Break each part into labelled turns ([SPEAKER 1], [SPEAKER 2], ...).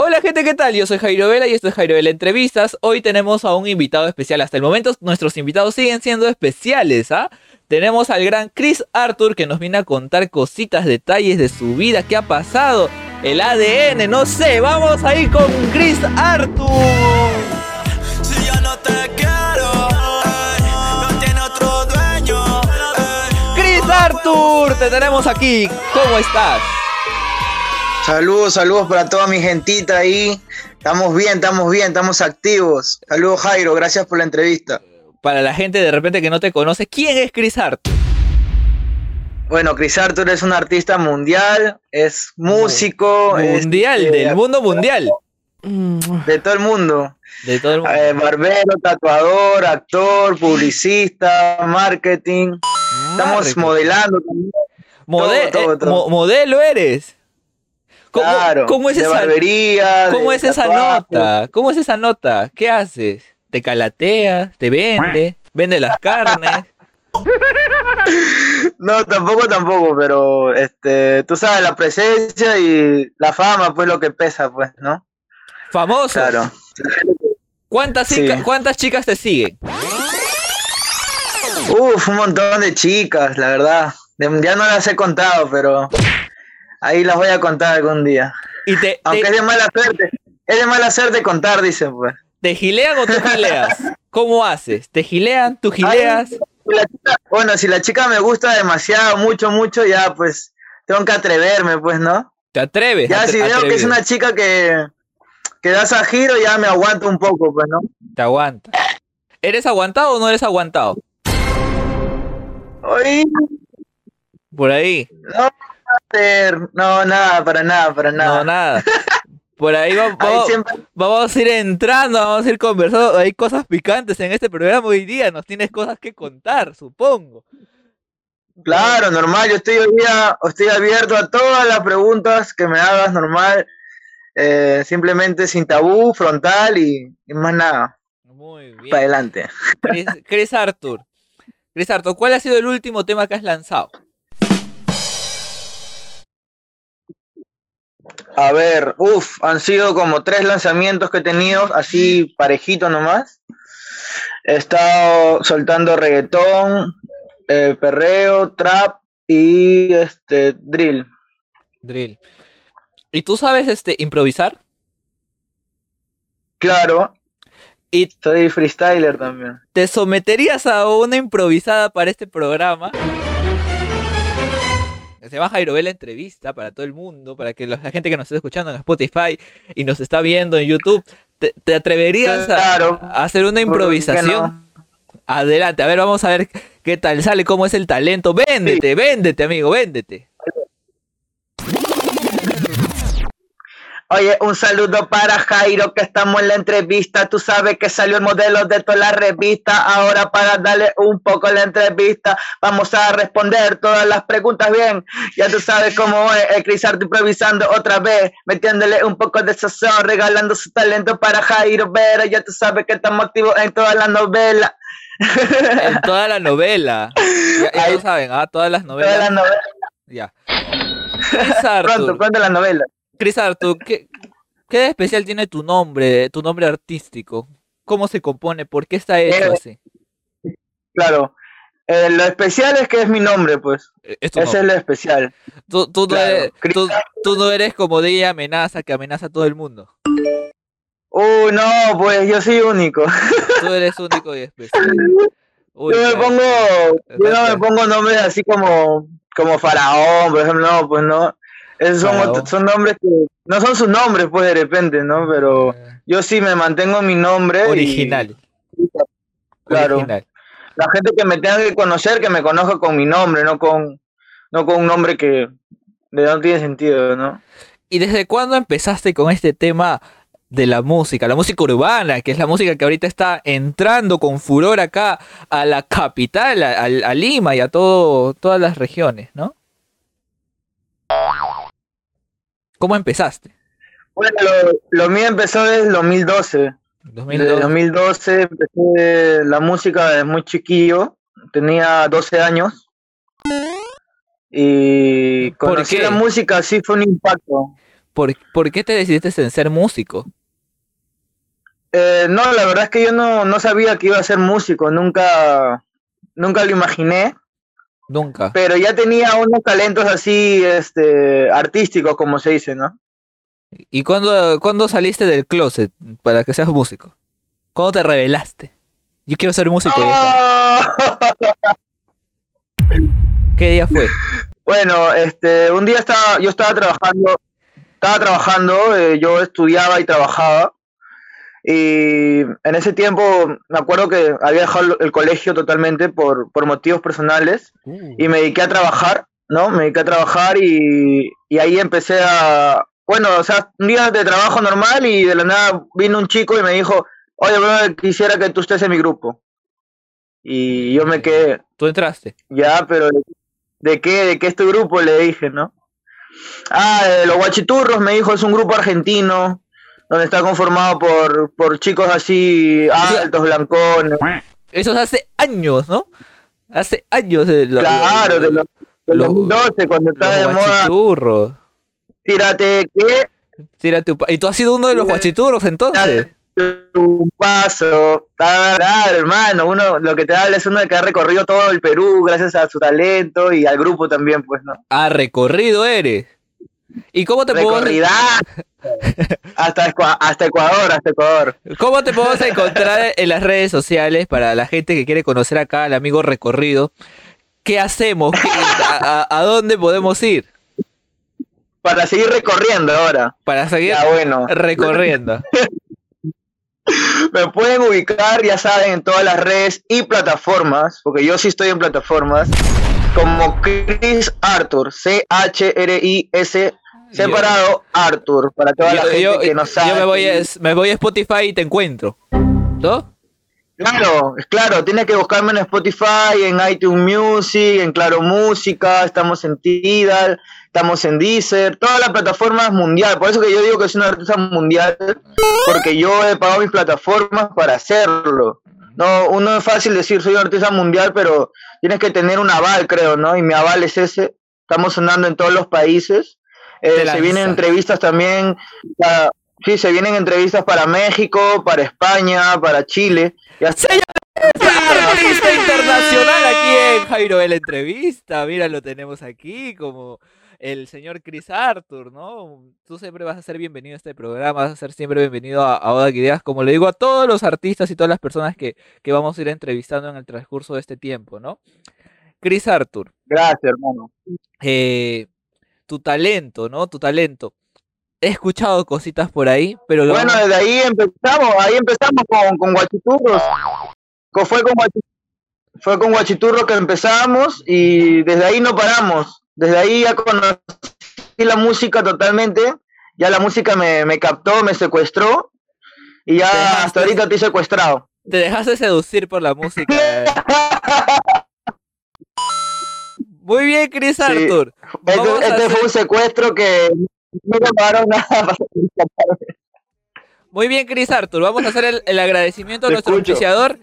[SPEAKER 1] Hola gente, ¿qué tal? Yo soy Jairo Vela y esto es Jairo Vela Entrevistas. Hoy tenemos a un invitado especial. Hasta el momento nuestros invitados siguen siendo especiales, ¿ah? Tenemos al gran Chris Arthur que nos viene a contar cositas, detalles de su vida, qué ha pasado, el ADN, no sé. Vamos ahí con Chris Arthur.
[SPEAKER 2] Si ya no te quiero, ey, no tiene otro dueño. ey.
[SPEAKER 1] Chris Arthur, te tenemos aquí. ¿Cómo estás?
[SPEAKER 3] Saludos, saludos para toda mi gentita ahí. Estamos bien, estamos bien, estamos activos. Saludos Jairo, gracias por la entrevista.
[SPEAKER 1] Para la gente de repente que no te conoce, ¿quién es Chris Arthur?
[SPEAKER 3] Bueno, Chris Arthur es un artista mundial, es músico, es,
[SPEAKER 1] Mundial,
[SPEAKER 3] eh,
[SPEAKER 1] del mundo mundial.
[SPEAKER 3] de todo el mundo.
[SPEAKER 1] De todo el mundo.
[SPEAKER 3] Eh, barbero, tatuador, actor, publicista, marketing. Estamos modelando también.
[SPEAKER 1] Mode-
[SPEAKER 3] todo,
[SPEAKER 1] eh,
[SPEAKER 3] todo.
[SPEAKER 1] mo- modelo eres. ¿Cómo,
[SPEAKER 3] claro,
[SPEAKER 1] cómo es
[SPEAKER 3] de
[SPEAKER 1] esa,
[SPEAKER 3] barbería,
[SPEAKER 1] cómo
[SPEAKER 3] de
[SPEAKER 1] es esa nota? ¿Cómo es esa nota? ¿Qué haces? ¿Te calateas? ¿Te vende? ¿Vende las carnes?
[SPEAKER 3] No, tampoco, tampoco, pero este, tú sabes, la presencia y la fama, pues lo que pesa, pues, ¿no?
[SPEAKER 1] Famoso.
[SPEAKER 3] Claro.
[SPEAKER 1] ¿Cuántas,
[SPEAKER 3] Sí.
[SPEAKER 1] ¿Cuántas chicas te siguen?
[SPEAKER 3] Uf, un montón de chicas, la verdad. Ya no las he contado, pero ahí las voy a contar algún día.
[SPEAKER 1] ¿Y te,
[SPEAKER 3] Aunque
[SPEAKER 1] te,
[SPEAKER 3] es de mala suerte. Es de mala suerte contar, dicen, pues.
[SPEAKER 1] te gilean o tú gileas? ¿Cómo haces? ¿Te gilean? ¿Tú gileas?
[SPEAKER 3] Si la chica- bueno, si la chica me gusta demasiado, mucho, mucho, ya pues tengo que atreverme, pues, ¿no?
[SPEAKER 1] ¿Te atreves?
[SPEAKER 3] Ya
[SPEAKER 1] Atre-
[SPEAKER 3] si veo que es una chica que, que das a giro, ya me aguanto un poco, pues, ¿no?
[SPEAKER 1] Te aguanta. ¿Eres aguantado o no eres aguantado? Por ahí.
[SPEAKER 3] no, no, nada, para nada, para nada.
[SPEAKER 1] No, nada. Por ahí va-
[SPEAKER 3] Ahí
[SPEAKER 1] vamos,
[SPEAKER 3] siempre,
[SPEAKER 1] vamos a ir entrando, vamos a ir conversando. Hay cosas picantes en este programa hoy día. Nos tienes cosas que contar, supongo.
[SPEAKER 3] claro, normal, yo estoy hoy día, estoy abierto a todas las preguntas que me hagas, normal, eh, simplemente sin tabú, frontal y, y más nada,
[SPEAKER 1] Muy
[SPEAKER 3] para
[SPEAKER 1] bien.
[SPEAKER 3] adelante.
[SPEAKER 1] Chris, Chris Arthur. Chris Arthur, ¿cuál ha sido el último tema que has lanzado?
[SPEAKER 3] A ver, uff, han sido como tres lanzamientos que he tenido, así parejito nomás. He estado soltando reggaetón, eh, perreo, trap y este drill.
[SPEAKER 1] Drill. ¿Y tú sabes este improvisar?
[SPEAKER 3] Claro,
[SPEAKER 1] ¿Y
[SPEAKER 3] soy freestyler también.
[SPEAKER 1] te someterías a una improvisada para este programa? Se llama Jairo Vela Entrevista para todo el mundo, para que la gente que nos esté escuchando en Spotify y nos está viendo en YouTube, ¿te, te atreverías a-
[SPEAKER 3] Claro.
[SPEAKER 1] a, hacer una
[SPEAKER 3] ¿Por qué
[SPEAKER 1] improvisación? Adelante, a ver, vamos a ver qué tal sale, cómo es el talento. Véndete, véndete, amigo, véndete.
[SPEAKER 3] Oye, un saludo para Jairo, que estamos en la entrevista. Tú sabes que salió el modelo de toda la revista. Ahora para darle un poco la entrevista, vamos a responder todas las preguntas bien. Ya tú sabes cómo es el Chris Arthur improvisando otra vez, metiéndole un poco de sazón, regalando su talento para Jairo Vera. Ya tú sabes que estamos activos en todas las novelas.
[SPEAKER 1] En toda la novela. Ya, ya
[SPEAKER 3] Ahí-
[SPEAKER 1] lo saben, ah, todas las
[SPEAKER 3] Todas las
[SPEAKER 1] novelas. Ya.
[SPEAKER 3] Pronto, pronto las novelas.
[SPEAKER 1] Chris Arthur, ¿qué, ¿qué de especial tiene tu nombre, tu nombre artístico? ¿Cómo se compone? ¿Por qué está hecho
[SPEAKER 3] Eh,
[SPEAKER 1] así?
[SPEAKER 3] Claro. Eh, lo especial es que es mi nombre, pues.
[SPEAKER 1] Eh, Es
[SPEAKER 3] Ese es lo especial.
[SPEAKER 1] Tú, tú no eres,
[SPEAKER 3] Chris
[SPEAKER 1] tú, tú no eres como de amenaza que amenaza a todo el mundo.
[SPEAKER 3] Uy, no, pues yo soy único.
[SPEAKER 1] Tú eres único y especial. Uy,
[SPEAKER 3] yo me
[SPEAKER 1] claro.
[SPEAKER 3] pongo, yo no me pongo nombres así como, como faraón, por ejemplo, no, pues no. Esos son, otros- son nombres que no son sus nombres, pues de repente, ¿no? Pero
[SPEAKER 1] Eh,
[SPEAKER 3] yo sí me mantengo mi nombre. y-
[SPEAKER 1] original.
[SPEAKER 3] claro.
[SPEAKER 1] Original.
[SPEAKER 3] La gente que me tenga que conocer, que me conozca con mi nombre, no con, no con un nombre que de no tiene sentido, ¿no?
[SPEAKER 1] ¿Y desde cuándo empezaste con este tema de la música? La música urbana, que es la música que ahorita está entrando con furor acá a la capital, a, a- a Lima y a todo, todas las regiones, ¿no? ¿Cómo empezaste?
[SPEAKER 3] Bueno, lo, lo mío empezó desde el 2012. Desde
[SPEAKER 1] 2002.
[SPEAKER 3] 2012 empecé la música desde muy chiquillo, tenía 12 años. Y
[SPEAKER 1] ¿Por
[SPEAKER 3] conocí la música, sí fue un impacto.
[SPEAKER 1] ¿Por, por qué te decidiste en ser músico?
[SPEAKER 3] Eh, no, la verdad es que yo no, no sabía que iba a ser músico, nunca, nunca lo imaginé,
[SPEAKER 1] Nunca.
[SPEAKER 3] pero ya tenía unos talentos así, este, artísticos, como se dice, ¿no?
[SPEAKER 1] ¿Y cuándo, cuándo saliste del closet para que seas músico? ¿Cuándo te revelaste? Yo quiero ser músico.
[SPEAKER 3] ¡Ah!
[SPEAKER 1] ¿Qué día fue?
[SPEAKER 3] Bueno, este, un día estaba, yo estaba trabajando, estaba trabajando, eh, yo estudiaba y trabajaba, y en ese tiempo me acuerdo que había dejado el colegio totalmente por, por motivos personales, y me dediqué a trabajar, ¿no? Me dediqué a trabajar y, y ahí empecé a, bueno, o sea, un día de trabajo normal y de la nada vino un chico y me dijo, oye, quisiera que tú estés en mi grupo. Y yo me quedé,
[SPEAKER 1] ¿Tú entraste?
[SPEAKER 3] ya, pero ¿de, qué? ¿De qué es tu grupo? Le dije, ¿no? Ah, los Guachiturros, me dijo, es un grupo argentino, donde está conformado por, por chicos así altos, blancones.
[SPEAKER 1] Eso es hace años, ¿no? Hace años. eh, lo-
[SPEAKER 3] Claro, de los, de
[SPEAKER 1] los-
[SPEAKER 3] 2012, cuando estaba de moda, tírate, ¿qué?
[SPEAKER 1] Tírate un ¿Y tú has sido uno de los guachiturros entonces?
[SPEAKER 3] un paso, claro, hermano, uno lo que te habla es uno de que ha recorrido todo el Perú gracias a su talento y al grupo también, pues, ¿no?
[SPEAKER 1] Ah, recorrido eres. ¿Y cómo te puedo
[SPEAKER 3] Recorrida hasta, hasta Ecuador, hasta Ecuador.
[SPEAKER 1] cómo te podemos encontrar en las redes sociales para la gente que quiere conocer acá al amigo recorrido? ¿Qué hacemos? ¿Qué- a, a- a dónde podemos ir
[SPEAKER 3] Para seguir recorriendo ahora.
[SPEAKER 1] para seguir
[SPEAKER 3] Ya bueno,
[SPEAKER 1] recorriendo?
[SPEAKER 3] me pueden ubicar, ya saben, en todas las redes y plataformas, porque yo sí estoy en plataformas, como Chris Arthur, C-H-R-I-S, separado Arthur, para toda la
[SPEAKER 1] Yo,
[SPEAKER 3] gente
[SPEAKER 1] yo-
[SPEAKER 3] que no sabe.
[SPEAKER 1] yo me voy a, me voy a Spotify y te encuentro. ¿No?
[SPEAKER 3] Claro, es claro, tienes que buscarme en Spotify, en iTunes Music, en Claro Música, estamos en Tidal, estamos en Deezer, todas las plataformas mundial. Por eso que yo digo que soy un artista mundial, porque yo he pagado mis plataformas para hacerlo. No, uno es fácil decir soy un artista mundial, pero tienes que tener un aval, creo, ¿no? Y mi aval es ese. Estamos sonando en todos los países. Eh, se vienen entrevistas también. para- sí, se vienen entrevistas para México, para España, para Chile. Ya
[SPEAKER 1] Señor artista internacional aquí en Jairo de la entrevista. Mira, lo tenemos aquí como el señor Chris Arthur, ¿no? Tú siempre vas a ser bienvenido a este programa, vas a ser siempre bienvenido a, a Oda Ideas, como le digo a todos los artistas y todas las personas que, que vamos a ir entrevistando en el transcurso de este tiempo, ¿no? Chris Arthur,
[SPEAKER 3] Gracias, hermano.
[SPEAKER 1] eh, tu talento, ¿no? Tu talento. He escuchado cositas por ahí, pero lo
[SPEAKER 3] Bueno,
[SPEAKER 1] vamos-
[SPEAKER 3] desde ahí empezamos, ahí empezamos con, con Guachiturros. Fue con, Guachi- fue con Guachiturros que empezamos y desde ahí no paramos. Desde ahí ya conocí la música totalmente, ya la música me, me captó, me secuestró y ya
[SPEAKER 1] Te dejaste-
[SPEAKER 3] hasta ahorita estoy secuestrado.
[SPEAKER 1] te dejaste seducir por la música. Muy bien, Chris Arthur.
[SPEAKER 3] Este,
[SPEAKER 1] Vamos
[SPEAKER 3] este
[SPEAKER 1] hacer-
[SPEAKER 3] fue un secuestro que no pagaron nada para
[SPEAKER 1] Muy bien, Chris Arthur. Vamos a hacer el, el agradecimiento a
[SPEAKER 3] Te
[SPEAKER 1] nuestro
[SPEAKER 3] escucho.
[SPEAKER 1] auspiciador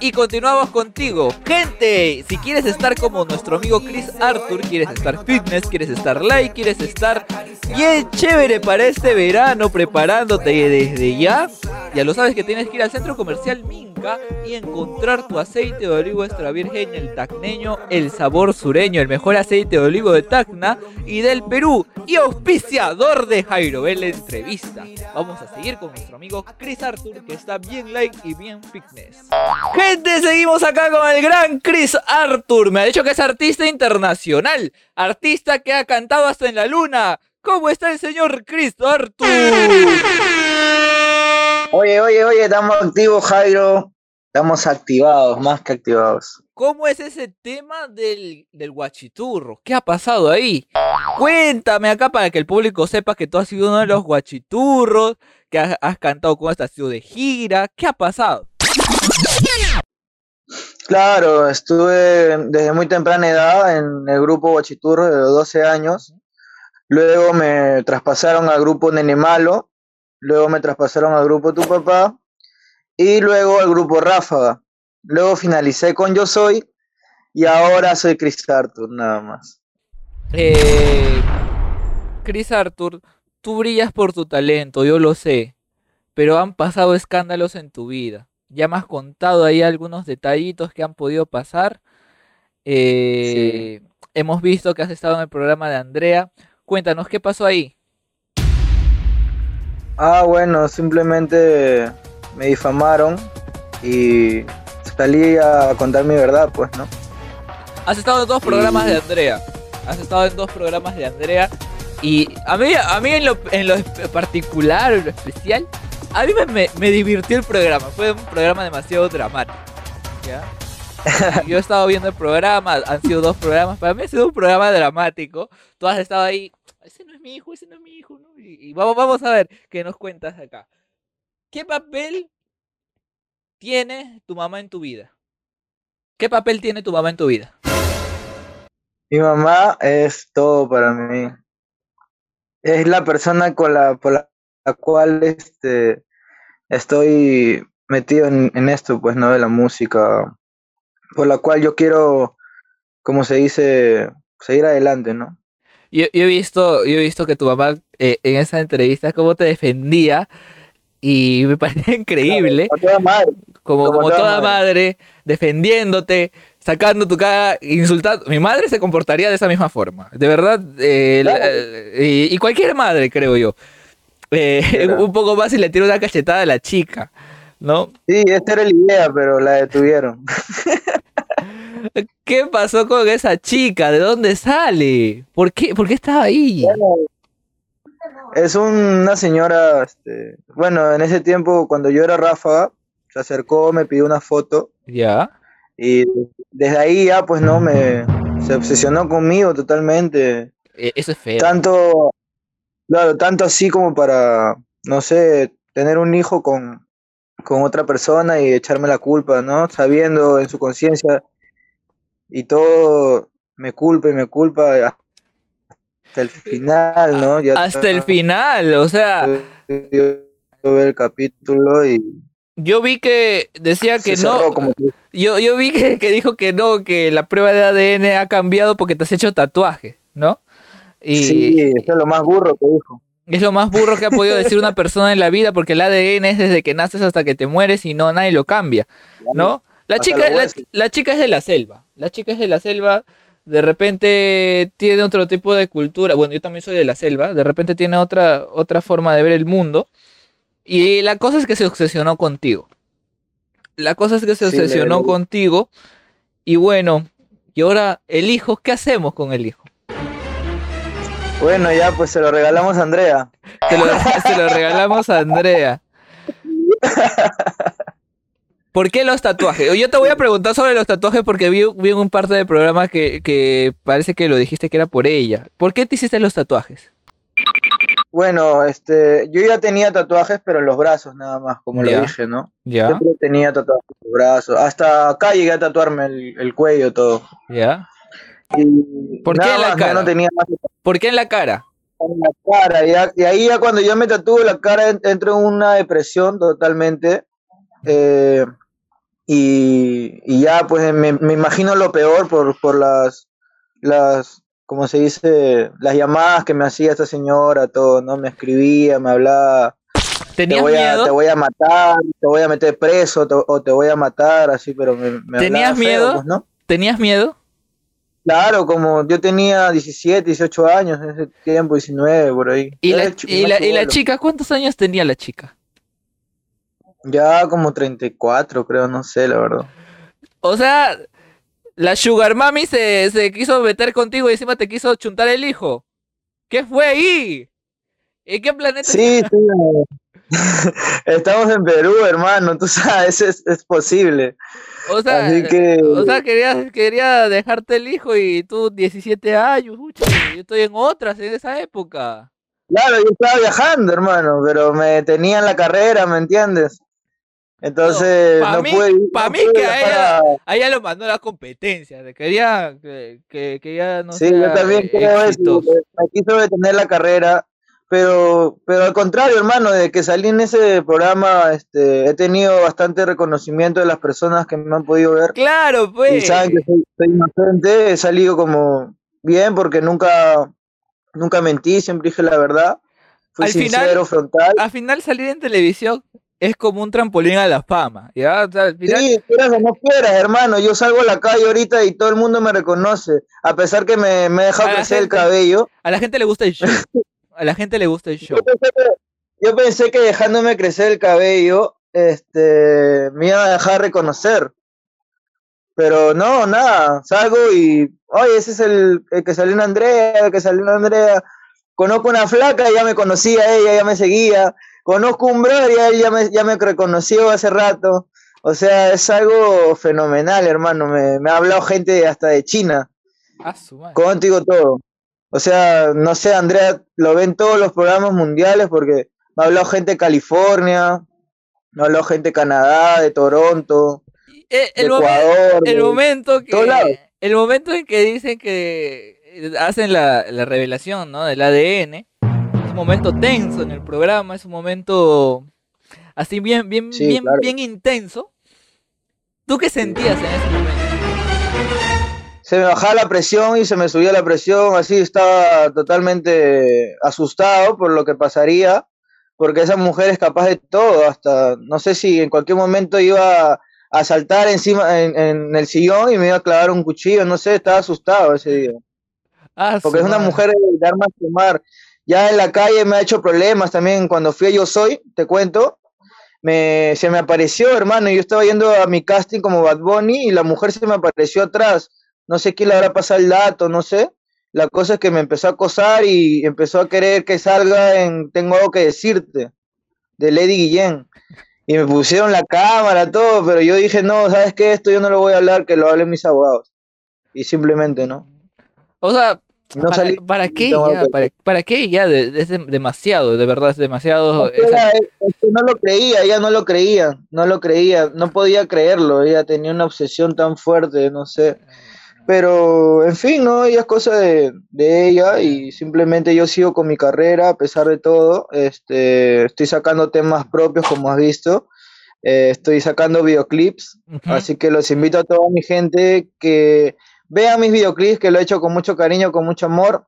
[SPEAKER 1] y continuamos contigo. Gente, si quieres estar como nuestro amigo Chris Arthur, quieres estar fitness, quieres estar light, quieres estar bien chévere para este verano, preparándote desde ya, ya lo sabes que tienes que ir al centro comercial Minca y encontrar tu aceite de olivo extra virgen, el tacneño, el sabor sureño, el mejor aceite de olivo de Tacna y del Perú y auspiciador de Jairo entrevista. Vamos a seguir con nuestro amigo Chris Arthur que está bien light y bien fitness. Gente, seguimos acá con el gran Chris Arthur. Me ha dicho que es artista internacional, artista que ha cantado hasta en la luna. ¿Cómo está el señor Chris Arthur?
[SPEAKER 3] Oye, oye, oye, estamos activos, Jairo. Estamos activados, más que activados.
[SPEAKER 1] ¿Cómo es ese tema del, del guachiturro? ¿Qué ha pasado ahí? Cuéntame acá para que el público sepa que tú has sido uno de los guachiturros, que has, has cantado con esta sido de gira. ¿Qué ha pasado?
[SPEAKER 3] Claro, estuve desde muy temprana edad en el grupo Guachiturro de los 12 años. Luego me traspasaron al grupo Nene Malo. Luego me traspasaron al grupo Tu Papá. Y luego al grupo Ráfaga. Luego finalicé con Yo Soy. Y ahora soy Chris Arthur, nada más.
[SPEAKER 1] Eh, Chris Arthur, tú brillas por tu talento, yo lo sé, pero han pasado escándalos en tu vida. Ya me has contado ahí algunos detallitos que han podido pasar. Eh, Hemos visto que has estado en el programa de Andrea. Cuéntanos, ¿qué pasó ahí?
[SPEAKER 3] Ah, bueno, simplemente me difamaron y salí a contar mi verdad, pues, ¿no?
[SPEAKER 1] Has estado en dos programas de Andrea. Has estado en dos programas de Andrea. Y a mí, a mí en, lo, en lo particular, en lo especial, a mí me, me, divirtió el programa. Fue un programa demasiado dramático. ¿ya? Yo he estado viendo el programa, han sido dos programas. Para mí ha sido un programa dramático. Tú has estado ahí. Ese no es mi hijo, ese no es mi hijo. ¿no? Y, y vamos, vamos a ver qué nos cuentas acá. ¿Qué papel tiene tu mamá en tu vida? ¿Qué papel tiene tu mamá en tu vida?
[SPEAKER 3] Mi mamá es todo para mí. Es la persona con la, por la, la cual este, estoy metido en, en esto, pues, ¿no? De la música. Por la cual yo quiero, como se dice, seguir adelante, ¿no?
[SPEAKER 1] Yo, yo he visto, yo he visto que tu mamá eh, en esa entrevista cómo te defendía y me parece increíble.
[SPEAKER 3] A toda madre.
[SPEAKER 1] como,
[SPEAKER 3] como
[SPEAKER 1] como
[SPEAKER 3] toda
[SPEAKER 1] toda
[SPEAKER 3] madre.
[SPEAKER 1] madre, defendiéndote, sacando tu cara, insultando. Mi madre se comportaría de esa misma forma. De verdad, eh,
[SPEAKER 3] Claro.
[SPEAKER 1] eh, y, y cualquier madre, creo yo. Eh, un poco más y le tira una cachetada a la chica, ¿no?
[SPEAKER 3] Sí, esta era la idea, pero la detuvieron.
[SPEAKER 1] ¿Qué pasó con esa chica? ¿De dónde sale? ¿Por qué, ¿Por qué estaba ahí?
[SPEAKER 3] Es una señora, este, bueno, en ese tiempo cuando yo era ráfaga, se acercó, me pidió una foto
[SPEAKER 1] Ya.
[SPEAKER 3] y desde ahí ya pues no me se obsesionó conmigo totalmente,
[SPEAKER 1] Eh, Eso es feo.
[SPEAKER 3] tanto claro, tanto así como para no sé, tener un hijo con con otra persona y echarme la culpa, ¿no? Sabiendo en su conciencia y todo me culpa y me culpa hasta el final, ¿no? Ya
[SPEAKER 1] Hasta el final, o sea,
[SPEAKER 3] yo el capítulo y
[SPEAKER 1] yo vi que decía que no.
[SPEAKER 3] como
[SPEAKER 1] Yo, yo vi que, que dijo que no, que la prueba de ADN ha cambiado porque te has hecho tatuaje, ¿no? Y
[SPEAKER 3] sí, eso es lo más burro que dijo.
[SPEAKER 1] es lo más burro que ha podido decir una persona en la vida porque el ADN es desde que naces hasta que te mueres y no nadie lo cambia, ¿no? La chica, la, chica es de la selva, la chica es de la selva, de repente tiene otro tipo de cultura, bueno, yo también soy de la selva, de repente tiene otra, otra forma de ver el mundo y la cosa es que se obsesionó contigo. La cosa es que se
[SPEAKER 3] Sí,
[SPEAKER 1] obsesionó contigo y bueno, y ahora el hijo, ¿qué hacemos con el hijo?
[SPEAKER 3] Bueno, ya pues se lo regalamos a Andrea.
[SPEAKER 1] Se lo, se lo regalamos a Andrea. ¿Por qué los tatuajes? Yo te voy a preguntar sobre los tatuajes porque vi, vi en un parte del programa que, que parece que lo dijiste que era por ella. ¿Por qué te hiciste los tatuajes?
[SPEAKER 3] Bueno, este, yo ya tenía tatuajes, pero en los brazos nada más, como
[SPEAKER 1] Ya.
[SPEAKER 3] lo dije, ¿no?
[SPEAKER 1] Ya,
[SPEAKER 3] Siempre tenía tatuajes en los brazos. Hasta acá llegué a tatuarme el, el cuello, todo.
[SPEAKER 1] ya.
[SPEAKER 3] Y
[SPEAKER 1] ¿Por qué en la cara?
[SPEAKER 3] no tenía más
[SPEAKER 1] ¿Por qué en la cara?
[SPEAKER 3] en la cara. y ahí ya cuando yo me tatúo la cara en- entro en una depresión totalmente. eh, y, y ya pues me, me imagino lo peor por, por las, las, como se dice, las llamadas que me hacía esta señora, todo, ¿no? Me escribía, me hablaba, te
[SPEAKER 1] ¿Tenías
[SPEAKER 3] voy, a,
[SPEAKER 1] miedo?
[SPEAKER 3] te voy a matar, te voy a meter preso te- o te voy a matar, así, pero me, me
[SPEAKER 1] ¿Tenías
[SPEAKER 3] feo,
[SPEAKER 1] miedo?
[SPEAKER 3] pues, ¿no?
[SPEAKER 1] ¿Tenías miedo?
[SPEAKER 3] Claro, como yo tenía 17, 18 años en ese tiempo, 19, por ahí.
[SPEAKER 1] ¿Y la, y, la, y la chica? ¿Cuántos años tenía la chica?
[SPEAKER 3] Ya como 34, creo, no sé, la verdad.
[SPEAKER 1] O sea, la Sugar Mami se, se quiso meter contigo y encima te quiso chuntar el hijo. ¿Qué fue ahí? ¿En qué planeta?
[SPEAKER 3] Sí, sí. Estamos en Perú, hermano, tú sabes, es, es posible.
[SPEAKER 1] O sea,
[SPEAKER 3] Así que-
[SPEAKER 1] o sea quería, quería dejarte el hijo y tú 17 años, yo estoy en otras en esa época.
[SPEAKER 3] Claro, yo estaba viajando, hermano, pero me tenía en la carrera, ¿me entiendes? Entonces, no,
[SPEAKER 1] mí-
[SPEAKER 3] pude ir,
[SPEAKER 1] pa'
[SPEAKER 3] no
[SPEAKER 1] mí que a ella-
[SPEAKER 3] a-
[SPEAKER 1] ella lo mandó a la competencia, quería que, que, que ya no
[SPEAKER 3] Sí,
[SPEAKER 1] sea
[SPEAKER 3] yo también creo eso.
[SPEAKER 1] exitoso.
[SPEAKER 3] Me quiso detener la carrera, pero, pero al contrario, hermano, de que salí en ese programa, este, he tenido bastante reconocimiento de las personas que me han podido ver
[SPEAKER 1] Claro,
[SPEAKER 3] y
[SPEAKER 1] pues.
[SPEAKER 3] saben que soy, soy inocente. He salido como bien porque nunca, nunca mentí, siempre dije la verdad. fui
[SPEAKER 1] Al final-
[SPEAKER 3] sincero, frontal.
[SPEAKER 1] Al final salir en televisión es como un trampolín a la fama. ¿ya? O sea, al final-
[SPEAKER 3] Sí, quieras o no quieras, hermano. Yo salgo a la calle ahorita y todo el mundo me reconoce. A pesar que me, me he dejado crecer el cabello.
[SPEAKER 1] A la gente le gusta el show. A la gente le gusta el show.
[SPEAKER 3] Yo pensé, que, yo pensé que dejándome crecer el cabello, este, me iban a dejar reconocer. Pero no, nada. Salgo y, oye, ese es el, el que salió en Andrea, el que salió en Andrea. Conozco una flaca ya me conocía ella, ya me seguía. Conozco un brother y él ya me, ya me reconoció hace rato. O sea, es algo fenomenal, hermano. Me, me ha hablado gente hasta de China.
[SPEAKER 1] Ah.
[SPEAKER 3] Contigo todo. O sea, no sé, Andrea, lo ven todos los programas mundiales porque me ha hablado gente de California, me ha hablado gente de Canadá, de Toronto,
[SPEAKER 1] Eh,
[SPEAKER 3] de
[SPEAKER 1] el,
[SPEAKER 3] Ecuador.
[SPEAKER 1] el
[SPEAKER 3] de-
[SPEAKER 1] momento que el momento en que dicen que hacen la, la revelación ¿no? del ADN es un momento tenso en el programa es un momento así bien bien
[SPEAKER 3] Sí,
[SPEAKER 1] bien
[SPEAKER 3] claro.
[SPEAKER 1] bien intenso tú qué sentías en ese momento
[SPEAKER 3] Se me bajaba la presión y se me subía la presión, así estaba totalmente asustado por lo que pasaría, porque esa mujer es capaz de todo, hasta no sé si en cualquier momento iba a, saltar encima en, en el sillón y me iba a clavar un cuchillo, no sé, estaba asustado ese día.
[SPEAKER 1] Ah,
[SPEAKER 3] porque es una mujer de armas quemar. Ya en la calle me ha hecho problemas también. Cuando fui a Yo Soy, te cuento, me, se me apareció, hermano. Yo estaba yendo a mi casting como Bad Bunny y la mujer se me apareció atrás. No sé quién le habrá pasado el dato, no sé. La cosa es que me empezó a acosar y empezó a querer que salga en Tengo algo que decirte, de Lady Guillén. Y me pusieron la cámara, todo, pero yo dije, no, ¿sabes qué? Esto yo no lo voy a hablar, que lo hablen mis abogados. Y simplemente, ¿no?
[SPEAKER 1] o sea
[SPEAKER 3] No
[SPEAKER 1] ¿para,
[SPEAKER 3] salí-
[SPEAKER 1] para qué
[SPEAKER 3] no,
[SPEAKER 1] ya? ¿Para, para qué ya? De- es dem- demasiado, de verdad, es demasiado.
[SPEAKER 3] Era- es que no lo creía, ella no lo creía, no lo creía, no podía creerlo, ella tenía una obsesión tan fuerte, no sé. Pero, en fin, ¿no? Ella es cosa de, de ella y simplemente yo sigo con mi carrera a pesar de todo. Este, estoy sacando temas propios, como has visto. Eh, estoy sacando videoclips, así que los invito a toda mi gente que vean mis videoclips, que lo he hecho con mucho cariño, con mucho amor.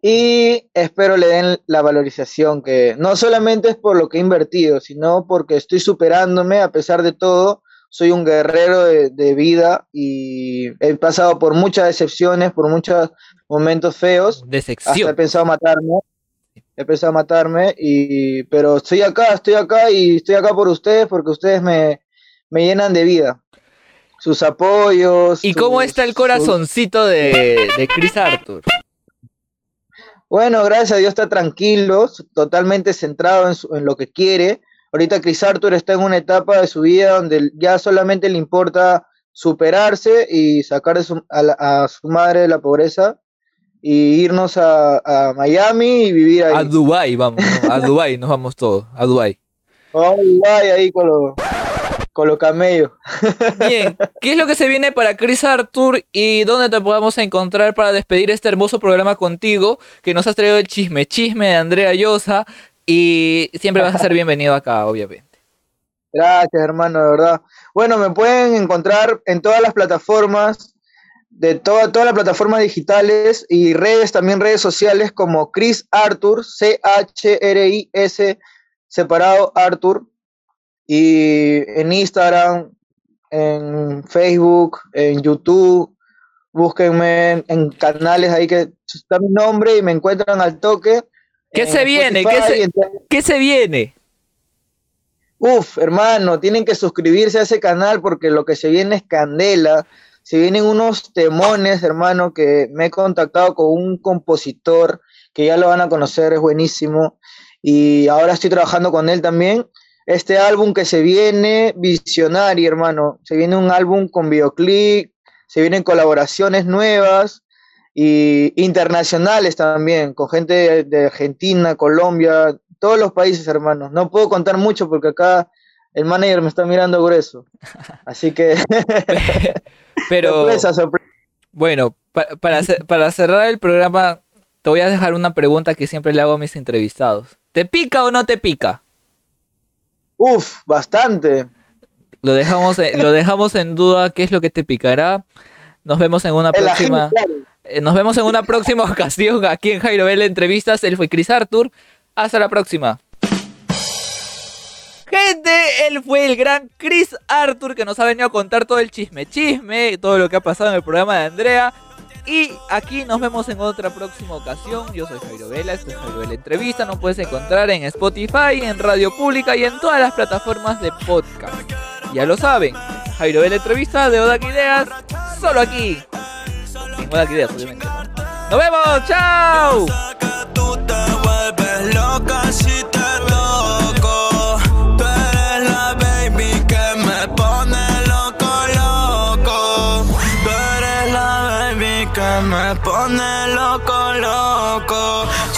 [SPEAKER 3] Y espero le den la valorización que no solamente es por lo que he invertido, sino porque estoy superándome a pesar de todo. Soy un guerrero de, de vida y he pasado por muchas decepciones, por muchos momentos feos.
[SPEAKER 1] de
[SPEAKER 3] Hasta he pensado matarme. He pensado matarme, y, pero estoy acá, estoy acá y estoy acá por ustedes porque ustedes me, me llenan de vida. Sus apoyos.
[SPEAKER 1] ¿Y cómo está el
[SPEAKER 3] sus-
[SPEAKER 1] corazoncito de, de Chris Arthur?
[SPEAKER 3] Bueno, gracias a Dios está tranquilo, totalmente centrado en, su- en lo que quiere. Ahorita Chris Arthur está en una etapa de su vida donde ya solamente le importa superarse y sacar de su- a, la- a su madre de la pobreza y irnos a, a Miami y vivir ahí.
[SPEAKER 1] A Dubai vamos, ¿no? a Dubai nos vamos todos, a Dubai.
[SPEAKER 3] Ay, ay, ahí con los con los camellos.
[SPEAKER 1] Bien, ¿qué es lo que se viene para Chris Arthur y dónde te podamos encontrar para despedir este hermoso programa contigo que nos has traído el chisme, chisme de Andrea Llosa y siempre vas a ser bienvenido acá, obviamente.
[SPEAKER 3] Gracias, hermano, de verdad. Bueno, me pueden encontrar en todas las plataformas, de toda- todas las plataformas digitales y redes, también redes sociales como Chris Arthur, C-H-R-I-S, separado Arthur, y en Instagram, en Facebook, en YouTube, búsquenme en, en canales ahí que está mi nombre y me encuentran al toque.
[SPEAKER 1] ¿Qué se viene? ¿Qué se- ¿Qué se viene?
[SPEAKER 3] Uf, hermano, tienen que suscribirse a ese canal porque lo que se viene es candela. Se vienen unos temones, hermano, que me he contactado con un compositor que ya lo van a conocer, es buenísimo. Y ahora estoy trabajando con él también. Este álbum que se viene, visionario, hermano. Se viene un álbum con videoclip, se vienen colaboraciones nuevas y internacionales también, con gente de, Argentina, Colombia, todos los países, hermano. No puedo contar mucho porque acá el manager me está mirando grueso. Así que
[SPEAKER 1] Pero
[SPEAKER 3] sorpresa, sorpresa.
[SPEAKER 1] bueno, pa- para, para cerrar el programa, te voy a dejar una pregunta que siempre le hago a mis entrevistados. ¿Te pica o no te pica?
[SPEAKER 3] Uf, bastante.
[SPEAKER 1] Lo dejamos, en- lo dejamos en duda qué es lo que te picará. Nos vemos en una
[SPEAKER 3] El
[SPEAKER 1] próxima.
[SPEAKER 3] claro.
[SPEAKER 1] Eh, Nos vemos en una próxima ocasión aquí en Jairo Vela Entrevistas. Él fue Chris Arthur. Hasta la próxima. Gente, él fue el gran Chris Arthur que nos ha venido a contar todo el chisme chisme, todo lo que ha pasado en el programa de Andrea. Y aquí nos vemos en otra próxima ocasión. Yo soy Jairo Vela, esto es Jairo Vela Entrevista. Nos puedes encontrar en Spotify, en Radio Pública y en todas las plataformas de podcast. Ya lo saben, Jairo Vela Entrevista de Odak Ideas, solo aquí. ¡Nos vemos! ¡Chao!